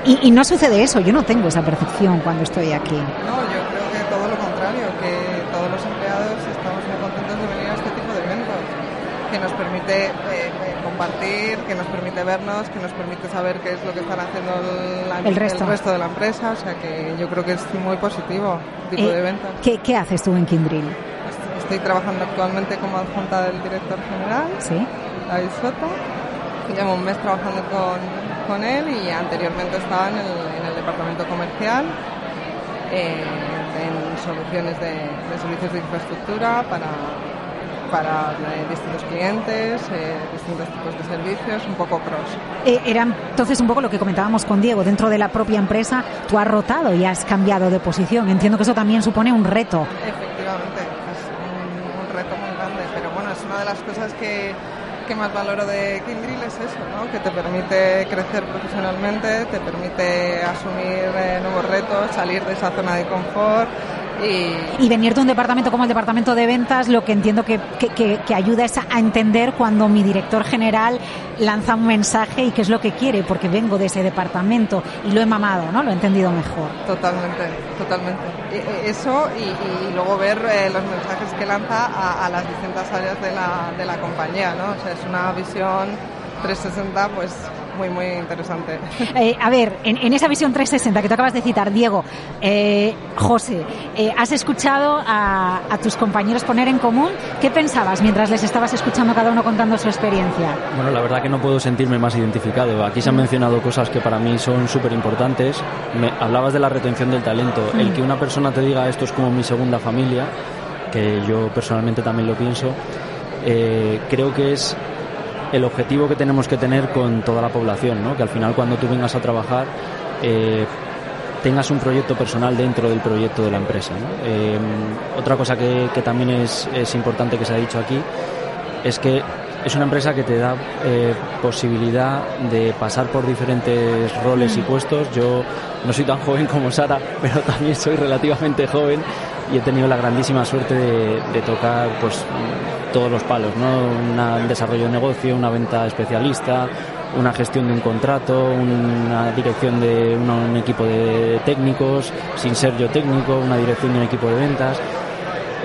Y, y no sucede eso, yo no tengo esa percepción cuando estoy aquí. No, yo creo que todo lo contrario, que todos los empleados estamos muy contentos de venir a este tipo de eventos, que nos permite eh, eh, compartir, que nos permite vernos, que nos permite saber qué es lo que están haciendo la- El resto. de la empresa, o sea que yo creo que es muy positivo este tipo Eh, de eventos. ¿qué, qué haces tú en Kindrill? Estoy trabajando actualmente como adjunta del director general, ¿Sí? David Soto. Llevo un mes trabajando con, con él y anteriormente estaba en el, en el departamento comercial, eh, en soluciones de, de servicios de infraestructura para, para eh, distintos clientes, eh, distintos tipos de servicios, un poco cross. Era entonces un poco lo que comentábamos con Diego, dentro de la propia empresa tú has rotado y has cambiado de posición. Entiendo que eso también supone un reto. Efectivamente, es un, un reto muy grande, pero bueno, es una de las cosas que, más valoro de Kindrill es eso, ¿no? que te permite crecer profesionalmente, te permite asumir eh, nuevos retos, salir de esa zona de confort y, venir de un departamento como el departamento de ventas, lo que entiendo que, que- que- ayuda es a, entender cuando mi director general lanza un mensaje y qué es lo que quiere, porque vengo de ese departamento y lo he mamado, ¿no? Lo he entendido mejor. Totalmente, totalmente. E- e- Eso y, y luego ver eh, los mensajes que lanza a, a las distintas áreas de la, de la compañía, ¿no? O sea, es una visión 360 pues muy, muy interesante. Eh, a ver, en, en esa visión 360 que tú acabas de citar, Diego, eh, José, eh, ¿has escuchado a, a tus compañeros poner en común? ¿Qué pensabas mientras les estabas escuchando cada uno contando su experiencia? Bueno, la verdad que no puedo sentirme más identificado. Aquí se han mencionado cosas que para mí son súper importantes. Hablabas de la retención del talento. El que una persona te diga esto es como mi segunda familia, que yo personalmente también lo pienso, eh, creo que es el objetivo que tenemos que tener con toda la población, ¿no? que al final cuando tú vengas a trabajar eh, tengas un proyecto personal dentro del proyecto de la empresa. ¿no? Eh, otra cosa que, que también es, es importante que se ha dicho aquí es que es una empresa que te da eh, posibilidad de pasar por diferentes roles y puestos. Yo no soy tan joven como Sara, pero también soy relativamente joven y he tenido la grandísima suerte de, tocar pues todos los palos, ¿no? Una- un desarrollo de negocio, una venta especialista, una gestión de un contrato, una dirección de un equipo de técnicos, sin ser yo técnico, una dirección de un equipo de ventas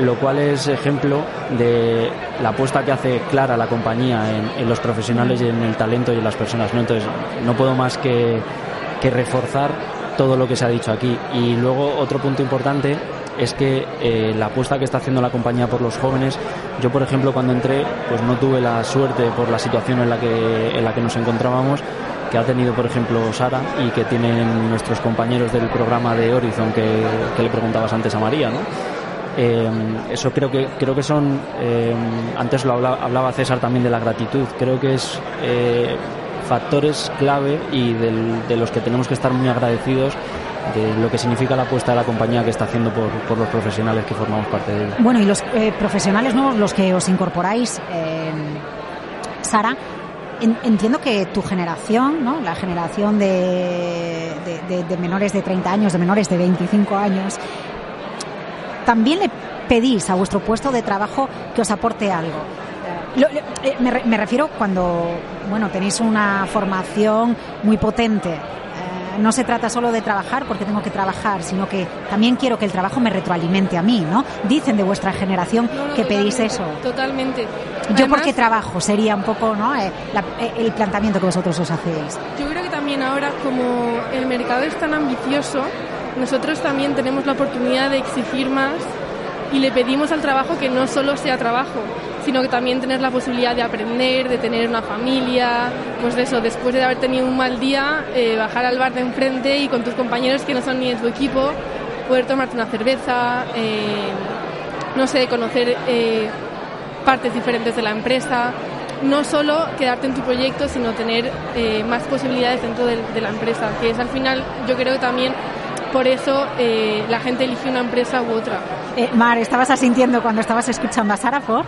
lo cual es ejemplo de la apuesta que hace clara la compañía en, en los profesionales y en el talento y en las personas. ¿no? Entonces, no puedo más que, que reforzar todo lo que se ha dicho aquí. Y luego, otro punto importante es que eh, la apuesta que está haciendo la compañía por los jóvenes, yo por ejemplo cuando entré, pues no tuve la suerte por la situación en la que, en la que nos encontrábamos, que ha tenido por ejemplo Sara y que tienen nuestros compañeros del programa de Horizon que, le preguntabas antes a María, ¿no? Eh, eso creo que creo que son eh, antes lo habla- hablaba César también de la gratitud creo que es factores clave y de los que tenemos que estar muy agradecidos de lo que significa la apuesta de la compañía que está haciendo por, los profesionales que formamos parte de ella. Bueno, y los eh, profesionales nuevos, los que os incorporáis, eh, Sara, entiendo que tu generación, ¿no? la generación de, de, menores de 30 años, de menores de 25 años, también le pedís a vuestro puesto de trabajo que os aporte algo. Eh, me, refiero cuando bueno tenéis una formación muy potente no se trata solo de trabajar porque tengo que trabajar, sino que también quiero que el trabajo me retroalimente a mí, ¿no? Dicen de vuestra generación que pedís eso. Totalmente. Yo porque trabajo sería un poco, ¿no? Eh, eh, el planteamiento que vosotros os hacéis. Yo creo que también ahora como el mercado es tan ambicioso, nosotros también tenemos la oportunidad de exigir más y le pedimos al trabajo que no solo sea trabajo, sino que también tener la posibilidad de aprender, de tener una familia, pues eso, después de haber tenido un mal día, eh, bajar al bar de enfrente y con tus compañeros que no son ni de tu equipo, poder tomarte una cerveza, eh, no sé, conocer eh, partes diferentes de la empresa, no solo quedarte en tu proyecto, sino tener más posibilidades dentro de, de, la empresa, que es al final, yo creo que también por eso la gente elige una empresa u otra. Mar, ¿estabas asintiendo cuando estabas escuchando a Sara Ford?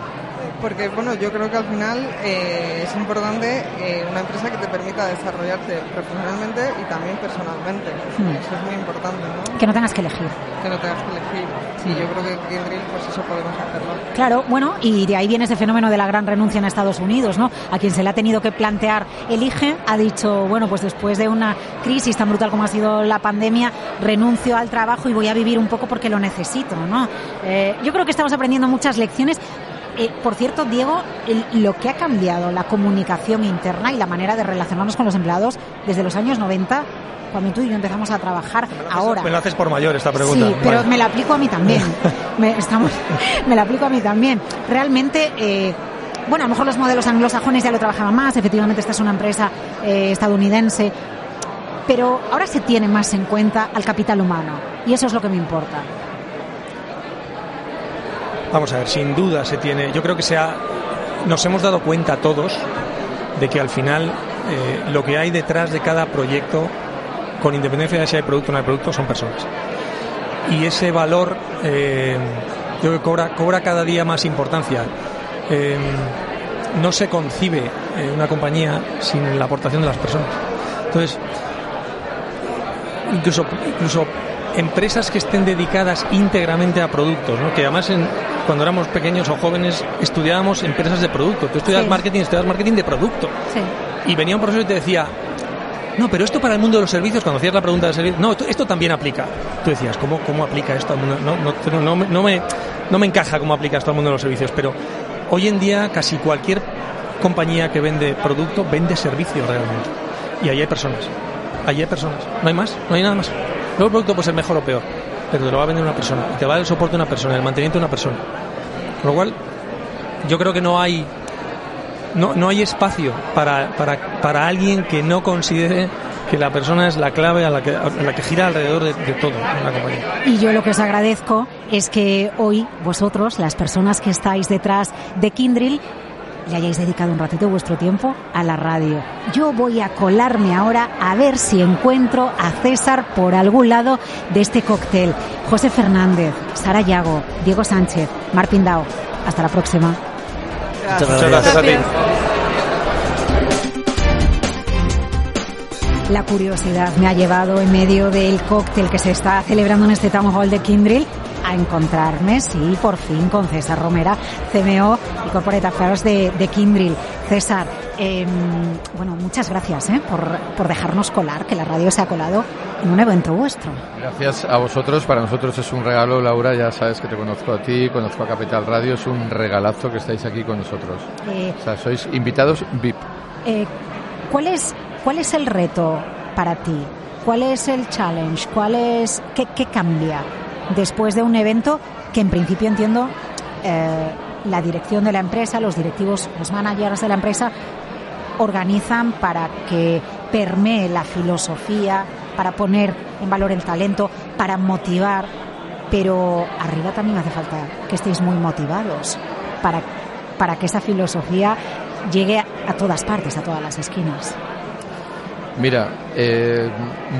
Porque bueno, yo creo que al final eh, es importante eh, una empresa que te permita desarrollarte profesionalmente y también personalmente. Hmm. Eso es muy importante, ¿no? Que no tengas que elegir. Que no tengas que elegir. Sí, yo creo que Kindrill, pues eso podemos hacerlo. Claro, bueno, y de ahí viene ese fenómeno de la gran renuncia en Estados Unidos, ¿no? A quien se le ha tenido que plantear elige, ha dicho, bueno, pues después de una crisis tan brutal como ha sido la pandemia, renuncio al trabajo y voy a vivir un poco porque lo necesito, ¿no? Eh, yo creo que estamos aprendiendo muchas lecciones eh, por cierto, Diego, lo que ha cambiado la comunicación interna y la manera de relacionarnos con los empleados desde los años 90 cuando tú y yo empezamos a trabajar ahora. Me lo haces por mayor esta pregunta. Sí, pero me la aplico a mí también. me, estamos, me la aplico a mí también. Realmente, eh, bueno, a lo mejor los modelos anglosajones ya lo trabajaban más. Efectivamente, esta es una empresa eh, estadounidense. Pero ahora se tiene más en cuenta al capital humano. Y eso es lo que me importa. Vamos a ver, sin duda se tiene. Yo creo que se nos hemos dado cuenta todos de que al final eh, lo que hay detrás de cada proyecto, con independencia de si hay producto o no hay producto, son personas. Y ese valor eh, que cobra, cobra cada día más importancia. Eh, no se concibe una compañía sin la aportación de las personas. Entonces, incluso, incluso empresas que estén dedicadas íntegramente a productos, ¿no? que además en, cuando éramos pequeños o jóvenes estudiábamos empresas de producto. Tú estudias marketing, estudias marketing de producto. Y venía un profesor y te decía, no, pero esto para el mundo de los servicios, cuando hacías la pregunta de servicios, no, esto, también aplica. Tú decías, ¿cómo, cómo aplica esto al mundo? No, no, no, no, me, no me encaja cómo aplica esto al mundo de los servicios, pero hoy en día casi cualquier compañía que vende producto vende servicio realmente. Y ahí hay personas. Allí hay personas. No hay más, no hay nada más. Luego el producto puede ser mejor o peor pero te lo va a vender una persona y te va a dar el soporte de una persona, el mantenimiento de una persona. Con lo cual, yo creo que no hay no, no hay espacio para, para, para alguien que no considere que la persona es la clave a la que, la que gira alrededor de, de todo en la compañía. Y yo lo que os agradezco es que hoy vosotros, las personas que estáis detrás de Kindrill, le hayáis dedicado un ratito vuestro tiempo a la radio. Yo voy a colarme ahora a ver si encuentro a César por algún lado de este cóctel. José Fernández, Sara Yago, Diego Sánchez, Mar Pindao. Hasta la próxima. Muchas gracias. a ti. La curiosidad me ha llevado en medio del cóctel que se está celebrando en este Town Hall de Kindrill a encontrarme, sí, por fin, con César Romera, CMO y Corporate Affairs de, de Kindrill. César, em, bueno, muchas gracias ¿eh? por, por dejarnos colar, que la radio se ha colado en un evento vuestro. Gracias a vosotros, para nosotros es un regalo, Laura, ya sabes que te conozco a ti, conozco a Capital Radio, es un regalazo que estáis aquí con nosotros. Eh, o sea, sois invitados VIP. Eh, ¿cuál, es, ¿Cuál es el reto para ti? ¿Cuál es el challenge? ¿Cuál es, qué, qué cambia? Después de un evento que en principio entiendo eh, la dirección de la empresa, los directivos, los managers de la empresa organizan para que permee la filosofía, para poner en valor el talento, para motivar, pero arriba también hace falta que estéis muy motivados para, para que esa filosofía llegue a todas partes, a todas las esquinas. Mira, eh,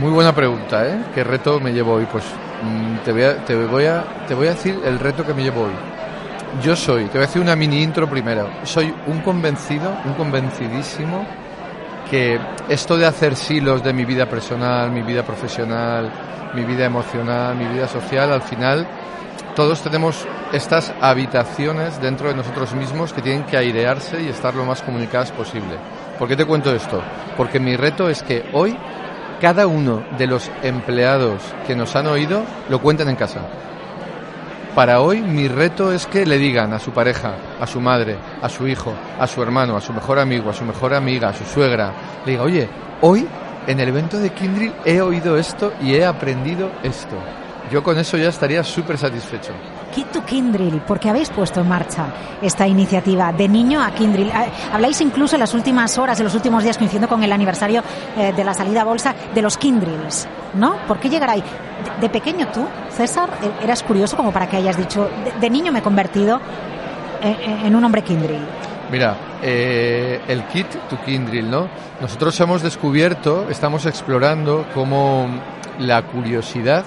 muy buena pregunta, ¿eh? ¿Qué reto me llevo hoy? Pues te, voy a, te, voy a, te voy a decir el reto que me llevo hoy. Yo soy, te voy a decir una mini intro primero, soy un convencido, un convencidísimo que esto de hacer silos de mi vida personal, mi vida profesional, mi vida emocional, mi vida social, al final todos tenemos estas habitaciones dentro de nosotros mismos que tienen que airearse y estar lo más comunicadas posible. ¿Por qué te cuento esto? Porque mi reto es que hoy cada uno de los empleados que nos han oído lo cuenten en casa. Para hoy mi reto es que le digan a su pareja, a su madre, a su hijo, a su hermano, a su mejor amigo, a su mejor amiga, a su suegra, le diga, oye, hoy en el evento de Kindrill he oído esto y he aprendido esto. Yo con eso ya estaría súper satisfecho. Kid to Kindrill, porque habéis puesto en marcha esta iniciativa de niño a Kindrill. Ah, habláis incluso en las últimas horas, en los últimos días, coincidiendo con el aniversario eh, de la salida a bolsa, de los Kindrills, ¿no? ¿Por qué llegar ahí? De, pequeño tú, César, e-, eras curioso como para que hayas dicho, de, niño me he convertido en, un hombre Kindrill. Mira, eh, el kit to Kindrill, ¿no? Nosotros hemos descubierto, estamos explorando cómo la curiosidad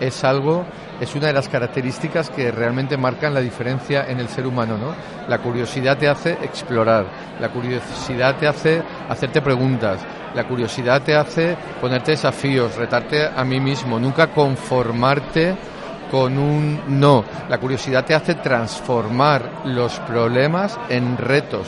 es algo es una de las características que realmente marcan la diferencia en el ser humano, ¿no? La curiosidad te hace explorar, la curiosidad te hace hacerte preguntas, la curiosidad te hace ponerte desafíos, retarte a mí mismo, nunca conformarte con un no. La curiosidad te hace transformar los problemas en retos.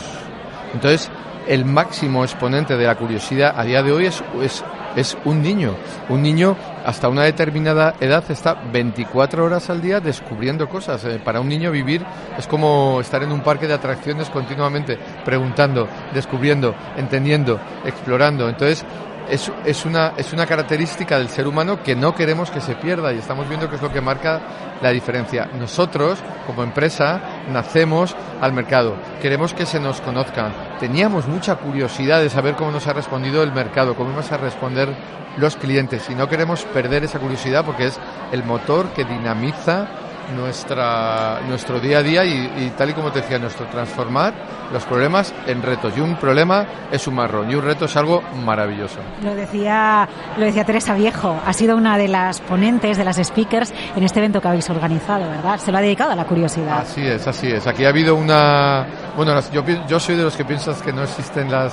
Entonces, el máximo exponente de la curiosidad a día de hoy es, es es un niño. Un niño hasta una determinada edad está 24 horas al día descubriendo cosas. Eh, para un niño vivir es como estar en un parque de atracciones continuamente, preguntando, descubriendo, entendiendo, explorando. Entonces, es, una, es una característica del ser humano que no queremos que se pierda y estamos viendo que es lo que marca la diferencia. Nosotros, como empresa, nacemos al mercado. Queremos que se nos conozca. Teníamos mucha curiosidad de saber cómo nos ha respondido el mercado, cómo vamos a responder los clientes y no queremos perder esa curiosidad porque es el motor que dinamiza nuestra, nuestro día a día y, tal y como te decía, nuestro transformar los problemas en retos. Y un problema es un marrón y un reto es algo maravilloso. Lo decía, lo decía Teresa Viejo, ha sido una de las ponentes, de las speakers en este evento que habéis organizado, ¿verdad? Se lo ha dedicado a la curiosidad. Así es, así es. Aquí ha habido una... Bueno, yo, yo soy de los que piensas que no existen las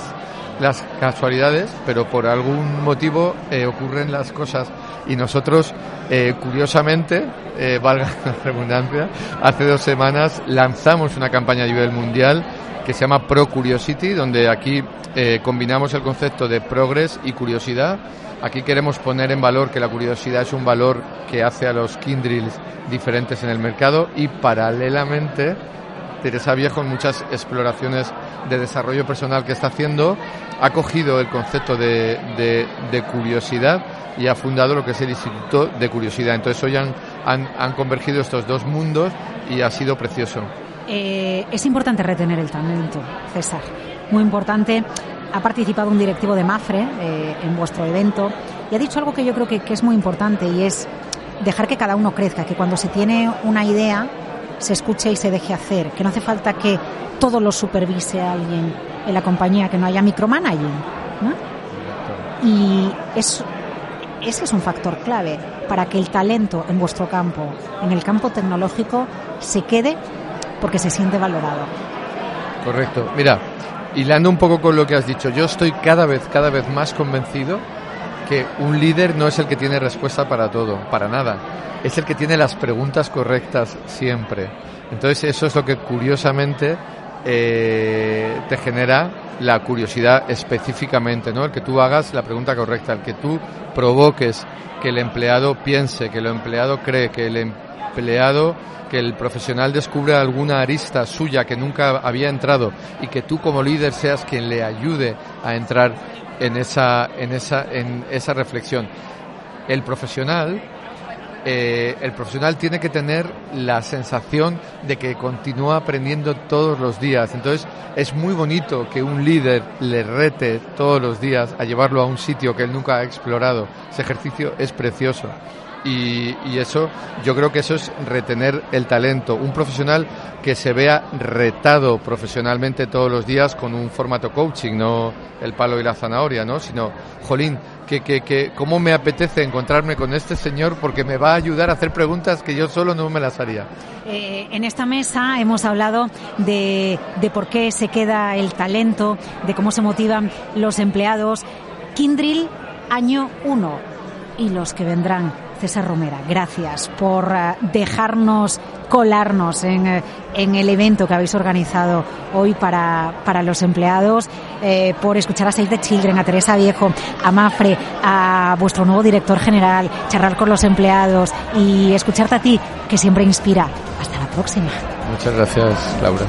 las casualidades, pero por algún motivo eh, ocurren las cosas. Y nosotros, eh, curiosamente, eh, valga la redundancia, hace dos semanas lanzamos una campaña a nivel mundial que se llama Pro Curiosity, donde aquí combinamos el concepto de progress y curiosidad. Aquí queremos poner en valor que la curiosidad es un valor que hace a los Kindrills diferentes en el mercado y paralelamente Teresa Viejo en muchas exploraciones de desarrollo personal que está haciendo ha cogido el concepto de, curiosidad y ha fundado lo que es el Instituto de Curiosidad. Entonces hoy han, han, convergido estos dos mundos y ha sido precioso. Eh, es importante retener el talento, César. Muy importante. Ha participado un directivo de Mafre eh, en vuestro evento y ha dicho algo que yo creo que, que es muy importante y es dejar que cada uno crezca, que cuando se tiene una idea se escuche y se deje hacer, que no hace falta que todo lo supervise alguien en la compañía, que no haya micromanaging. Y eso, ese es un factor clave para que el talento en vuestro campo, en el campo tecnológico, se quede porque se siente valorado. Correcto. Mira, hilando un poco con lo que has dicho, yo estoy cada vez, cada vez más convencido que un líder no es el que tiene respuesta para todo, para nada. Es el que tiene las preguntas correctas siempre. Entonces eso es lo que curiosamente eh, te genera la curiosidad específicamente, ¿no? El que tú hagas la pregunta correcta, el que tú provoques que el empleado piense, que el empleado cree, que el empleado, que el profesional descubra alguna arista suya que nunca había entrado y que tú como líder seas quien le ayude a entrar en esa, en esa, en esa reflexión. El profesional eh, el profesional tiene que tener la sensación de que continúa aprendiendo todos los días. Entonces es muy bonito que un líder le rete todos los días a llevarlo a un sitio que él nunca ha explorado. Ese ejercicio es precioso. Y, eso, yo creo que eso es retener el talento. Un profesional que se vea retado profesionalmente todos los días con un formato coaching, no el palo y la zanahoria, ¿no? Sino, jolín, que, que, que cómo me apetece encontrarme con este señor porque me va a ayudar a hacer preguntas que yo solo no me las haría. Eh, en esta mesa hemos hablado de, de por qué se queda el talento, de cómo se motivan los empleados. Kindrill, año 1 y los que vendrán. César Romera, gracias por eh, dejarnos colarnos en, eh, en, el evento que habéis organizado hoy para, para los empleados, eh, por escuchar a Save the Children, a Teresa Viejo, a Mafre, a vuestro nuevo director general, charlar con los empleados y escucharte a ti, que siempre inspira. Hasta la próxima. Muchas gracias, Laura.